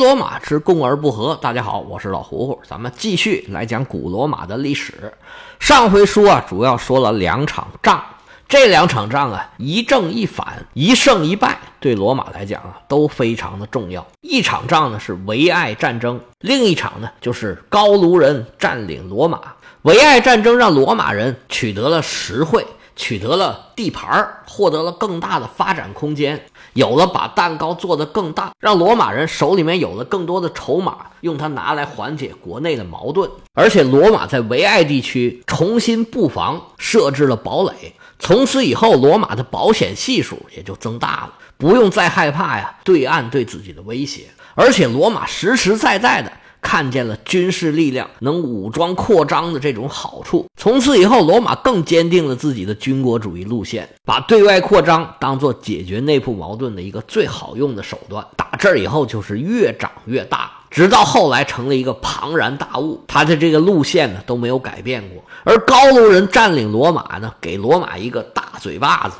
罗马之共而不和。大家好，我是老胡胡，咱们继续来讲古罗马的历史。上回书啊，主要说了两场仗，这两场仗啊，一正一反，一胜一败，对罗马来讲啊，都非常的重要。一场仗呢是维埃战争，另一场呢就是高卢人占领罗马。维埃战争让罗马人取得了实惠。取得了地盘获得了更大的发展空间，有了把蛋糕做得更大，让罗马人手里面有了更多的筹码，用它拿来缓解国内的矛盾。而且，罗马在维埃地区重新布防，设置了堡垒。从此以后，罗马的保险系数也就增大了，不用再害怕呀对岸对自己的威胁。而且，罗马实实在在的。看见了军事力量能武装扩张的这种好处，从此以后，罗马更坚定了自己的军国主义路线，把对外扩张当做解决内部矛盾的一个最好用的手段。打这儿以后，就是越长越大，直到后来成了一个庞然大物。他的这个路线呢都没有改变过。而高卢人占领罗马呢，给罗马一个大嘴巴子。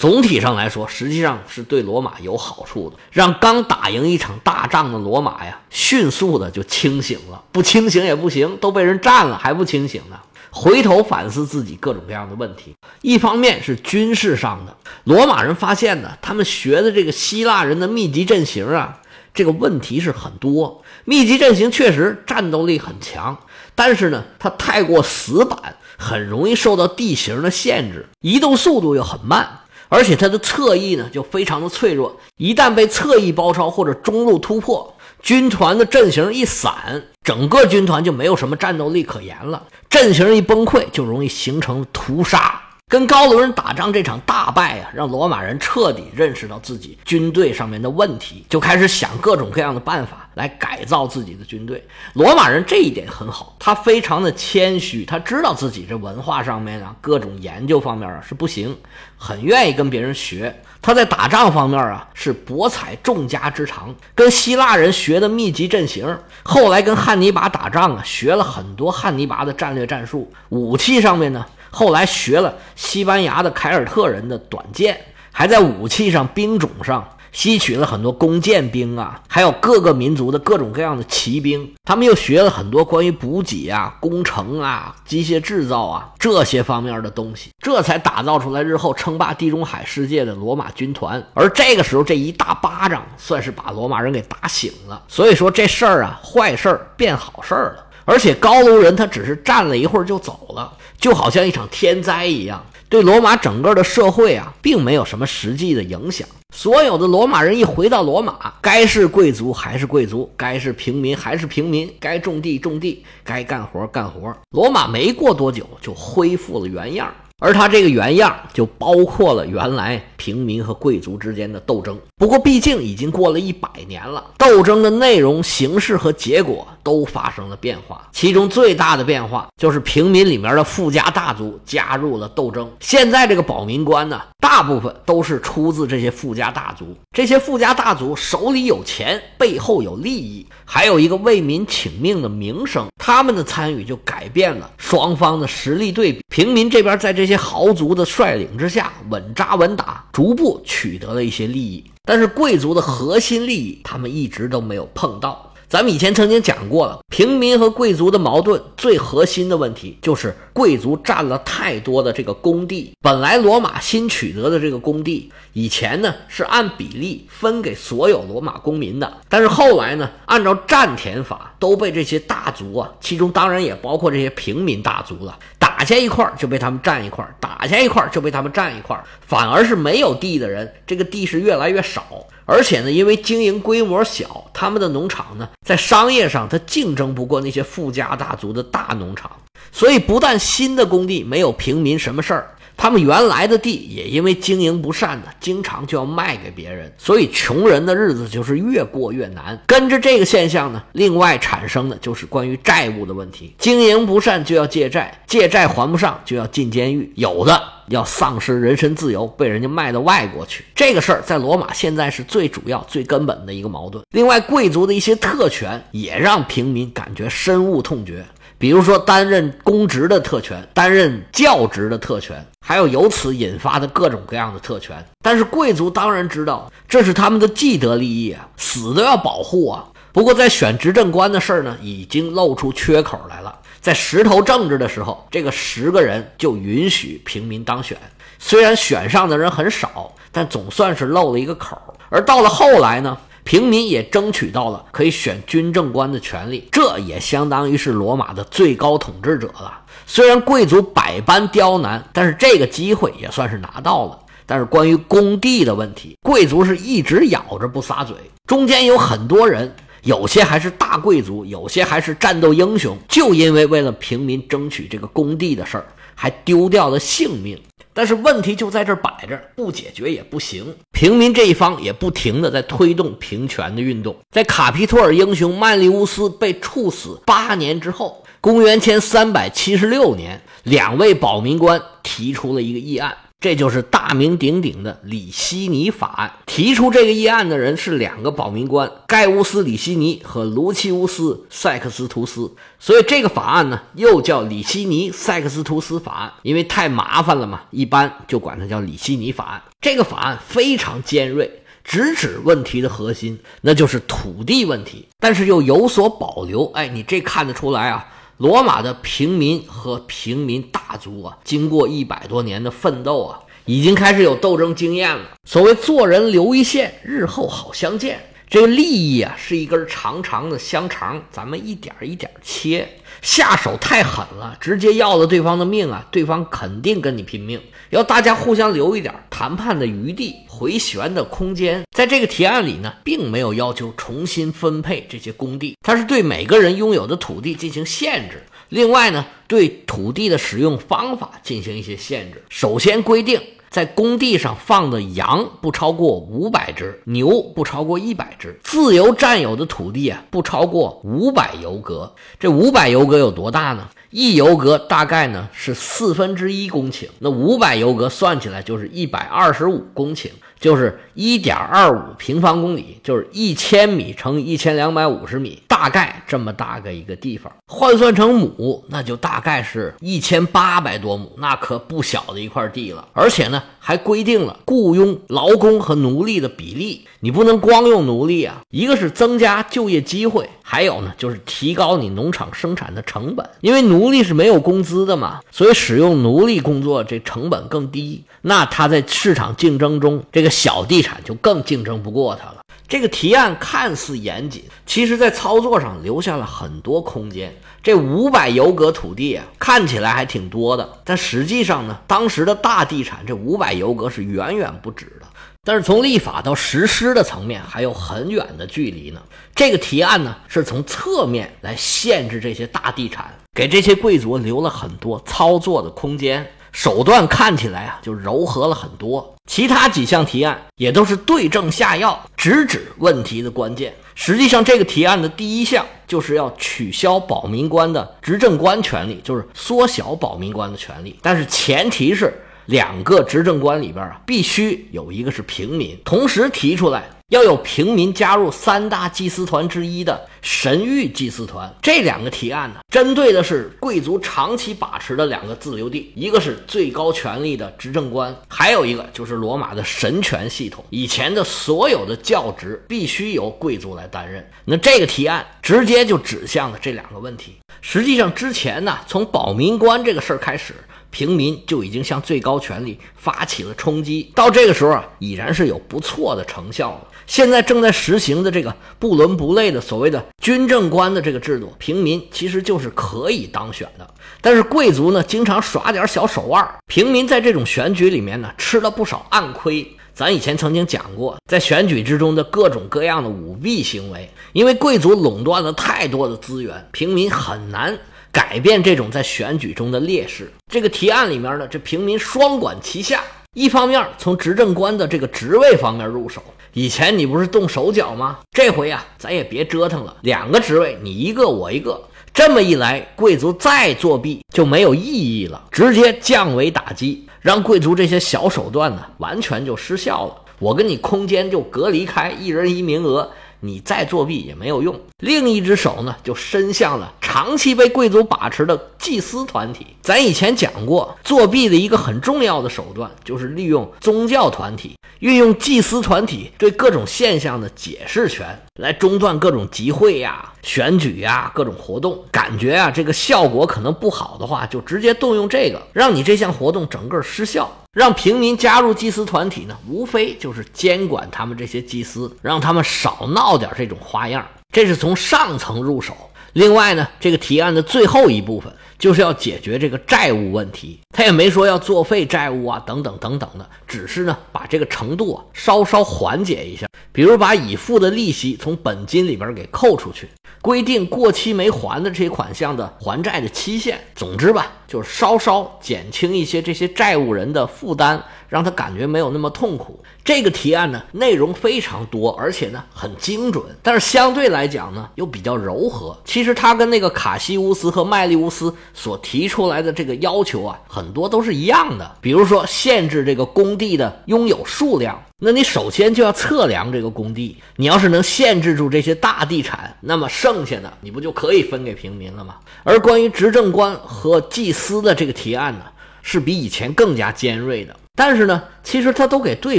总体上来说，实际上是对罗马有好处的，让刚打赢一场大仗的罗马呀，迅速的就清醒了。不清醒也不行，都被人占了还不清醒呢。回头反思自己各种各样的问题。一方面是军事上的，罗马人发现呢，他们学的这个希腊人的密集阵型啊，这个问题是很多。密集阵型确实战斗力很强，但是呢，它太过死板，很容易受到地形的限制，移动速度又很慢。而且它的侧翼呢就非常的脆弱，一旦被侧翼包抄或者中路突破，军团的阵型一散，整个军团就没有什么战斗力可言了。阵型一崩溃，就容易形成屠杀。跟高卢人打仗这场大败啊，让罗马人彻底认识到自己军队上面的问题，就开始想各种各样的办法来改造自己的军队。罗马人这一点很好，他非常的谦虚，他知道自己这文化上面啊，各种研究方面啊是不行，很愿意跟别人学。他在打仗方面啊是博采众家之长，跟希腊人学的密集阵型，后来跟汉尼拔打仗啊学了很多汉尼拔的战略战术，武器上面呢。后来学了西班牙的凯尔特人的短剑，还在武器上、兵种上吸取了很多弓箭兵啊，还有各个民族的各种各样的骑兵。他们又学了很多关于补给啊、工程啊、机械制造啊这些方面的东西，这才打造出来日后称霸地中海世界的罗马军团。而这个时候，这一大巴掌算是把罗马人给打醒了。所以说这事儿啊，坏事儿变好事儿了。而且高卢人他只是站了一会儿就走了。就好像一场天灾一样，对罗马整个的社会啊，并没有什么实际的影响。所有的罗马人一回到罗马，该是贵族还是贵族，该是平民还是平民，该种地种地，该干活干活。罗马没过多久就恢复了原样。而他这个原样就包括了原来平民和贵族之间的斗争。不过，毕竟已经过了一百年了，斗争的内容、形式和结果都发生了变化。其中最大的变化就是平民里面的富家大族加入了斗争。现在这个保民官呢，大部分都是出自这些富家大族。这些富家大族手里有钱，背后有利益，还有一个为民请命的名声。他们的参与就改变了双方的实力对比。平民这边在这些豪族的率领之下稳扎稳打，逐步取得了一些利益。但是贵族的核心利益，他们一直都没有碰到。咱们以前曾经讲过了，平民和贵族的矛盾最核心的问题就是贵族占了太多的这个工地。本来罗马新取得的这个工地，以前呢是按比例分给所有罗马公民的，但是后来呢，按照占田法都被这些大族啊，其中当然也包括这些平民大族了，打下一块就被他们占一块，打下一块就被他们占一块，反而是没有地的人，这个地是越来越少。而且呢，因为经营规模小，他们的农场呢，在商业上它竞争不过那些富家大族的大农场，所以不但新的工地没有平民什么事儿。他们原来的地也因为经营不善呢，经常就要卖给别人，所以穷人的日子就是越过越难。跟着这个现象呢，另外产生的就是关于债务的问题。经营不善就要借债，借债还不上就要进监狱，有的要丧失人身自由，被人家卖到外国去。这个事儿在罗马现在是最主要、最根本的一个矛盾。另外，贵族的一些特权也让平民感觉深恶痛绝。比如说，担任公职的特权，担任教职的特权，还有由此引发的各种各样的特权。但是贵族当然知道，这是他们的既得利益啊，死都要保护啊。不过在选执政官的事儿呢，已经露出缺口来了。在石头政治的时候，这个十个人就允许平民当选，虽然选上的人很少，但总算是漏了一个口。而到了后来呢，平民也争取到了可以选军政官的权利，这也相当于是罗马的最高统治者了。虽然贵族百般刁难，但是这个机会也算是拿到了。但是关于工地的问题，贵族是一直咬着不撒嘴，中间有很多人。有些还是大贵族，有些还是战斗英雄，就因为为了平民争取这个工地的事儿，还丢掉了性命。但是问题就在这摆着，不解决也不行。平民这一方也不停的在推动平权的运动。在卡皮托尔英雄曼利乌斯被处死八年之后，公元前三百七十六年，两位保民官提出了一个议案。这就是大名鼎鼎的里希尼法案。提出这个议案的人是两个保民官：盖乌斯·里希尼和卢奇乌斯·塞克斯图斯。所以这个法案呢，又叫里希尼塞克斯图斯法案，因为太麻烦了嘛，一般就管它叫里希尼法案。这个法案非常尖锐，直指问题的核心，那就是土地问题，但是又有所保留。哎，你这看得出来啊。罗马的平民和平民大族啊，经过一百多年的奋斗啊，已经开始有斗争经验了。所谓做人留一线，日后好相见。这个利益啊，是一根长长的香肠，咱们一点一点切。下手太狠了，直接要了对方的命啊，对方肯定跟你拼命。要大家互相留一点谈判的余地、回旋的空间。在这个提案里呢，并没有要求重新分配这些工地，它是对每个人拥有的土地进行限制。另外呢，对土地的使用方法进行一些限制。首先规定。在工地上放的羊不超过五百只，牛不超过一百只。自由占有的土地啊，不超过五百游格。这五百游格有多大呢？一游格大概呢是四分之一公顷，那五百游格算起来就是一百二十五公顷，就是一点二五平方公里，就是一千米乘一千两百五十米。大概这么大个一个地方，换算成亩，那就大概是一千八百多亩，那可不小的一块地了。而且呢，还规定了雇佣劳工和奴隶的比例，你不能光用奴隶啊。一个是增加就业机会，还有呢就是提高你农场生产的成本，因为奴隶是没有工资的嘛，所以使用奴隶工作这成本更低，那他在市场竞争中，这个小地产就更竞争不过他了。这个提案看似严谨，其实在操作上留下了很多空间。这五百游格土地啊，看起来还挺多的，但实际上呢，当时的大地产这五百游格是远远不止的。但是从立法到实施的层面还有很远的距离呢。这个提案呢，是从侧面来限制这些大地产，给这些贵族留了很多操作的空间。手段看起来啊，就柔和了很多。其他几项提案也都是对症下药，直指问题的关键。实际上，这个提案的第一项就是要取消保民官的执政官权利，就是缩小保民官的权利。但是前提是两个执政官里边啊，必须有一个是平民。同时提出来。要有平民加入三大祭司团之一的神谕祭司团，这两个提案呢，针对的是贵族长期把持的两个自留地，一个是最高权力的执政官，还有一个就是罗马的神权系统。以前的所有的教职必须由贵族来担任，那这个提案直接就指向了这两个问题。实际上之前呢，从保民官这个事儿开始。平民就已经向最高权力发起了冲击，到这个时候啊，已然是有不错的成效了。现在正在实行的这个不伦不类的所谓的军政官的这个制度，平民其实就是可以当选的。但是贵族呢，经常耍点小手腕，平民在这种选举里面呢，吃了不少暗亏。咱以前曾经讲过，在选举之中的各种各样的舞弊行为，因为贵族垄断了太多的资源，平民很难。改变这种在选举中的劣势，这个提案里面呢，这平民双管齐下，一方面从执政官的这个职位方面入手。以前你不是动手脚吗？这回啊，咱也别折腾了，两个职位，你一个我一个，这么一来，贵族再作弊就没有意义了，直接降维打击，让贵族这些小手段呢，完全就失效了。我跟你空间就隔离开，一人一名额，你再作弊也没有用。另一只手呢，就伸向了。长期被贵族把持的祭司团体。咱以前讲过，作弊的一个很重要的手段就是利用宗教团体，运用祭司团体对各种现象的解释权，来中断各种集会呀、选举呀、各种活动。感觉啊，这个效果可能不好的话，就直接动用这个，让你这项活动整个失效。让平民加入祭司团体呢，无非就是监管他们这些祭司，让他们少闹点这种花样。这是从上层入手。另外呢，这个提案的最后一部分就是要解决这个债务问题。他也没说要作废债务啊，等等等等的，只是呢把这个程度啊稍稍缓解一下，比如把已付的利息从本金里边给扣出去，规定过期没还的这些款项的还债的期限。总之吧，就是稍稍减轻一些这些债务人的负担。让他感觉没有那么痛苦。这个提案呢，内容非常多，而且呢很精准，但是相对来讲呢又比较柔和。其实他跟那个卡西乌斯和麦利乌斯所提出来的这个要求啊，很多都是一样的。比如说限制这个工地的拥有数量，那你首先就要测量这个工地。你要是能限制住这些大地产，那么剩下的你不就可以分给平民了吗？而关于执政官和祭司斯的这个提案呢，是比以前更加尖锐的。但是呢，其实他都给对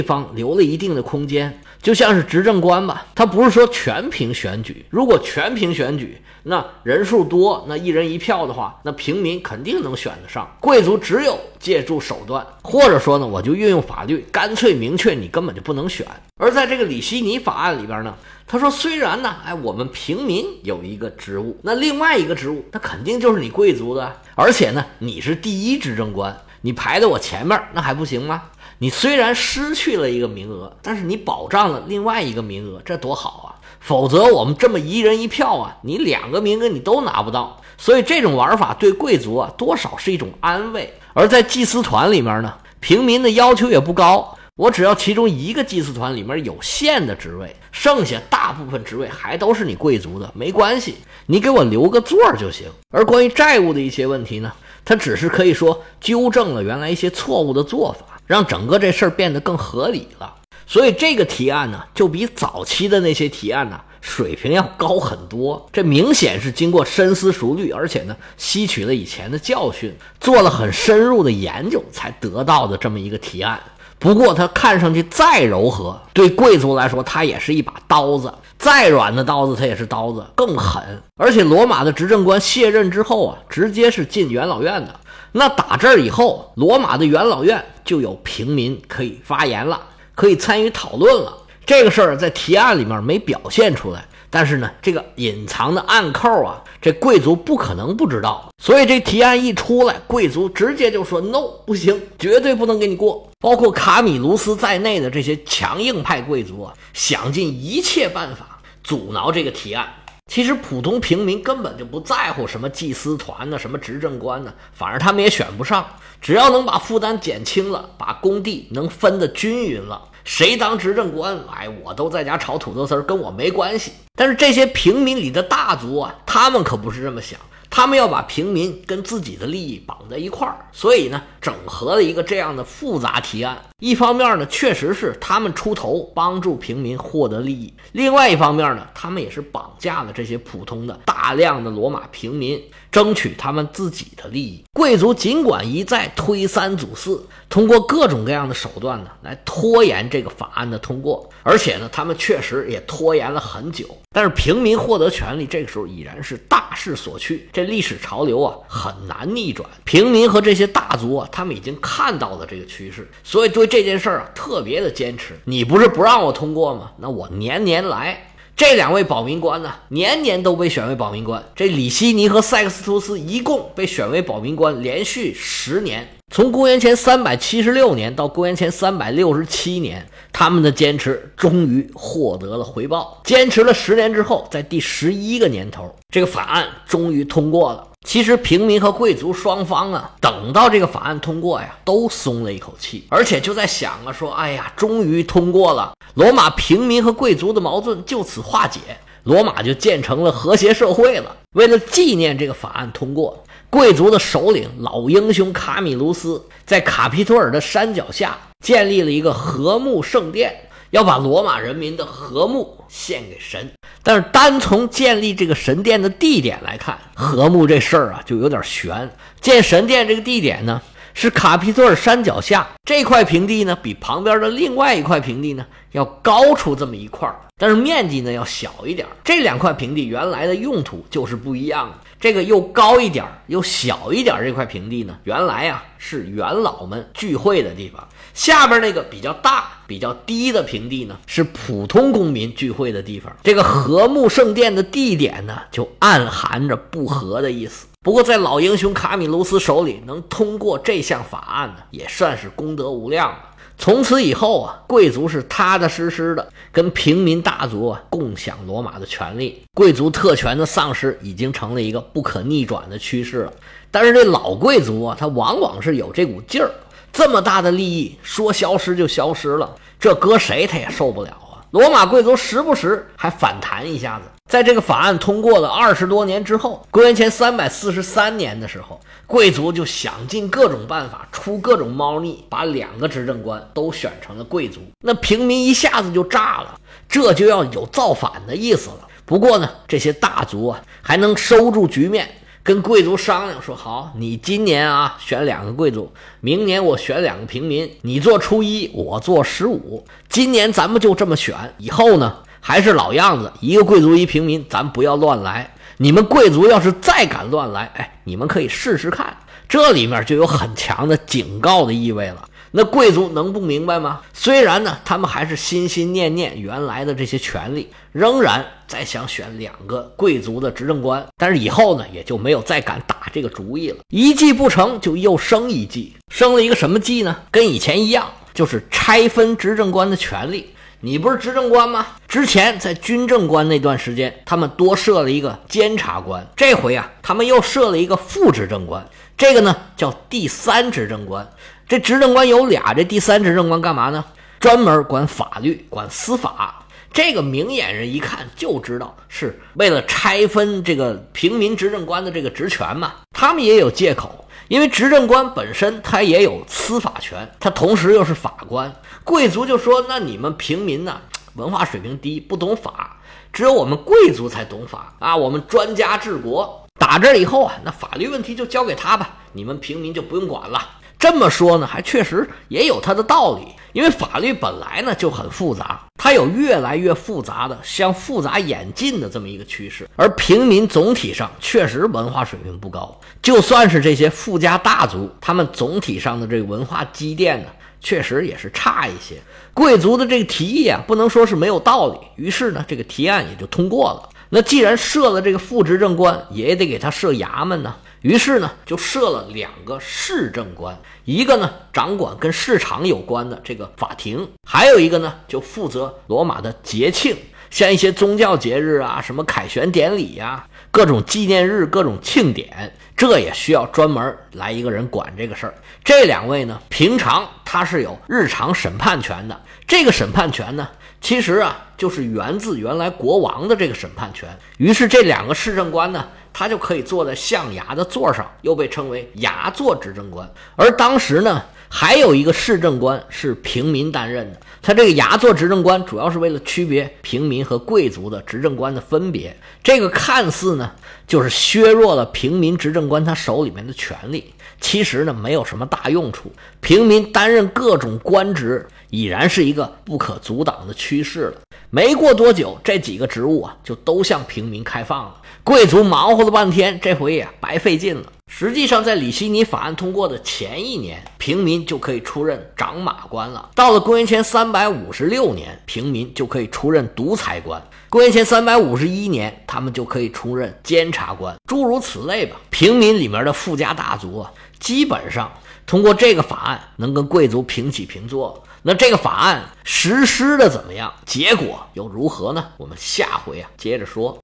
方留了一定的空间，就像是执政官吧，他不是说全凭选举。如果全凭选举，那人数多，那一人一票的话，那平民肯定能选得上。贵族只有借助手段，或者说呢，我就运用法律，干脆明确你根本就不能选。而在这个里希尼法案里边呢，他说虽然呢，哎，我们平民有一个职务，那另外一个职务，那肯定就是你贵族的，而且呢，你是第一执政官。你排在我前面，那还不行吗？你虽然失去了一个名额，但是你保障了另外一个名额，这多好啊！否则我们这么一人一票啊，你两个名额你都拿不到。所以这种玩法对贵族啊，多少是一种安慰。而在祭司团里面呢，平民的要求也不高，我只要其中一个祭司团里面有限的职位，剩下大部分职位还都是你贵族的，没关系，你给我留个座儿就行。而关于债务的一些问题呢？他只是可以说纠正了原来一些错误的做法，让整个这事儿变得更合理了。所以这个提案呢，就比早期的那些提案呢水平要高很多。这明显是经过深思熟虑，而且呢吸取了以前的教训，做了很深入的研究才得到的这么一个提案。不过它看上去再柔和，对贵族来说，它也是一把刀子；再软的刀子，它也是刀子，更狠。而且罗马的执政官卸任之后啊，直接是进元老院的。那打这儿以后，罗马的元老院就有平民可以发言了，可以参与讨论了。这个事儿在提案里面没表现出来。但是呢，这个隐藏的暗扣啊，这贵族不可能不知道，所以这提案一出来，贵族直接就说 no，不行，绝对不能给你过。包括卡米卢斯在内的这些强硬派贵族啊，想尽一切办法阻挠这个提案。其实普通平民根本就不在乎什么祭司团呢，什么执政官呢，反正他们也选不上。只要能把负担减轻了，把工地能分得均匀了。谁当执政官，哎，我都在家炒土豆丝儿，跟我没关系。但是这些平民里的大族啊，他们可不是这么想，他们要把平民跟自己的利益绑在一块儿，所以呢，整合了一个这样的复杂提案。一方面呢，确实是他们出头帮助平民获得利益；另外一方面呢，他们也是绑架了这些普通的大量的罗马平民，争取他们自己的利益。贵族尽管一再推三阻四，通过各种各样的手段呢，来拖延这个法案的通过，而且呢，他们确实也拖延了很久。但是平民获得权利，这个时候已然是大势所趋，这历史潮流啊很难逆转。平民和这些大族啊，他们已经看到了这个趋势，所以对。这件事儿啊，特别的坚持。你不是不让我通过吗？那我年年来。这两位保民官呢，年年都被选为保民官。这里希尼和塞克斯图斯一共被选为保民官，连续十年，从公元前三百七十六年到公元前三百六十七年，他们的坚持终于获得了回报。坚持了十年之后，在第十一个年头，这个法案终于通过了。其实平民和贵族双方啊，等到这个法案通过呀，都松了一口气，而且就在想啊，说，哎呀，终于通过了，罗马平民和贵族的矛盾就此化解，罗马就建成了和谐社会了。为了纪念这个法案通过，贵族的首领老英雄卡米卢斯在卡皮托尔的山脚下建立了一个和睦圣殿。要把罗马人民的和睦献给神。但是单从建立这个神殿的地点来看，和睦这事儿啊就有点悬。建神殿这个地点呢，是卡皮托尔山脚下这块平地呢，比旁边的另外一块平地呢要高出这么一块，但是面积呢要小一点。这两块平地原来的用途就是不一样的。这个又高一点又小一点这块平地呢，原来呀是元老们聚会的地方。下边那个比较大、比较低的平地呢，是普通公民聚会的地方。这个和睦圣殿的地点呢，就暗含着不和的意思。不过，在老英雄卡米卢斯手里能通过这项法案呢，也算是功德无量了。从此以后啊，贵族是踏踏实实的跟平民大族啊共享罗马的权利。贵族特权的丧失已经成了一个不可逆转的趋势了。但是这老贵族啊，他往往是有这股劲儿。这么大的利益说消失就消失了，这搁谁他也受不了啊！罗马贵族时不时还反弹一下子。在这个法案通过了二十多年之后，公元前三百四十三年的时候，贵族就想尽各种办法，出各种猫腻，把两个执政官都选成了贵族。那平民一下子就炸了，这就要有造反的意思了。不过呢，这些大族啊还能收住局面。跟贵族商量说好，你今年啊选两个贵族，明年我选两个平民，你做初一，我做十五。今年咱们就这么选，以后呢还是老样子，一个贵族一平民，咱不要乱来。你们贵族要是再敢乱来，哎，你们可以试试看。这里面就有很强的警告的意味了。那贵族能不明白吗？虽然呢，他们还是心心念念原来的这些权利，仍然在想选两个贵族的执政官，但是以后呢，也就没有再敢打这个主意了。一计不成就又生一计，生了一个什么计呢？跟以前一样，就是拆分执政官的权利。你不是执政官吗？之前在军政官那段时间，他们多设了一个监察官，这回啊，他们又设了一个副执政官，这个呢叫第三执政官。这执政官有俩，这第三执政官干嘛呢？专门管法律、管司法。这个明眼人一看就知道是为了拆分这个平民执政官的这个职权嘛。他们也有借口，因为执政官本身他也有司法权，他同时又是法官。贵族就说：“那你们平民呢，文化水平低，不懂法，只有我们贵族才懂法啊！我们专家治国，打这以后啊，那法律问题就交给他吧，你们平民就不用管了。”这么说呢，还确实也有它的道理。因为法律本来呢就很复杂，它有越来越复杂的向复杂演进的这么一个趋势。而平民总体上确实文化水平不高，就算是这些富家大族，他们总体上的这个文化积淀呢，确实也是差一些。贵族的这个提议啊，不能说是没有道理。于是呢，这个提案也就通过了。那既然设了这个副执政官，也得给他设衙门呢。于是呢，就设了两个市政官，一个呢掌管跟市场有关的这个法庭，还有一个呢就负责罗马的节庆，像一些宗教节日啊，什么凯旋典礼呀，各种纪念日、各种庆典，这也需要专门来一个人管这个事儿。这两位呢，平常他是有日常审判权的，这个审判权呢。其实啊，就是源自原来国王的这个审判权。于是这两个市政官呢，他就可以坐在象牙的座上，又被称为牙座执政官。而当时呢，还有一个市政官是平民担任的。他这个牙座执政官主要是为了区别平民和贵族的执政官的分别。这个看似呢，就是削弱了平民执政官他手里面的权力。其实呢，没有什么大用处。平民担任各种官职，已然是一个不可阻挡的趋势了。没过多久，这几个职务啊，就都向平民开放了。贵族忙活了半天，这回也白费劲了。实际上，在里希尼法案通过的前一年，平民就可以出任长马官了。到了公元前三百五十六年，平民就可以出任独裁官。公元前三百五十一年，他们就可以出任监察官，诸如此类吧。平民里面的富家大族啊。基本上通过这个法案能跟贵族平起平坐，那这个法案实施的怎么样？结果又如何呢？我们下回啊接着说。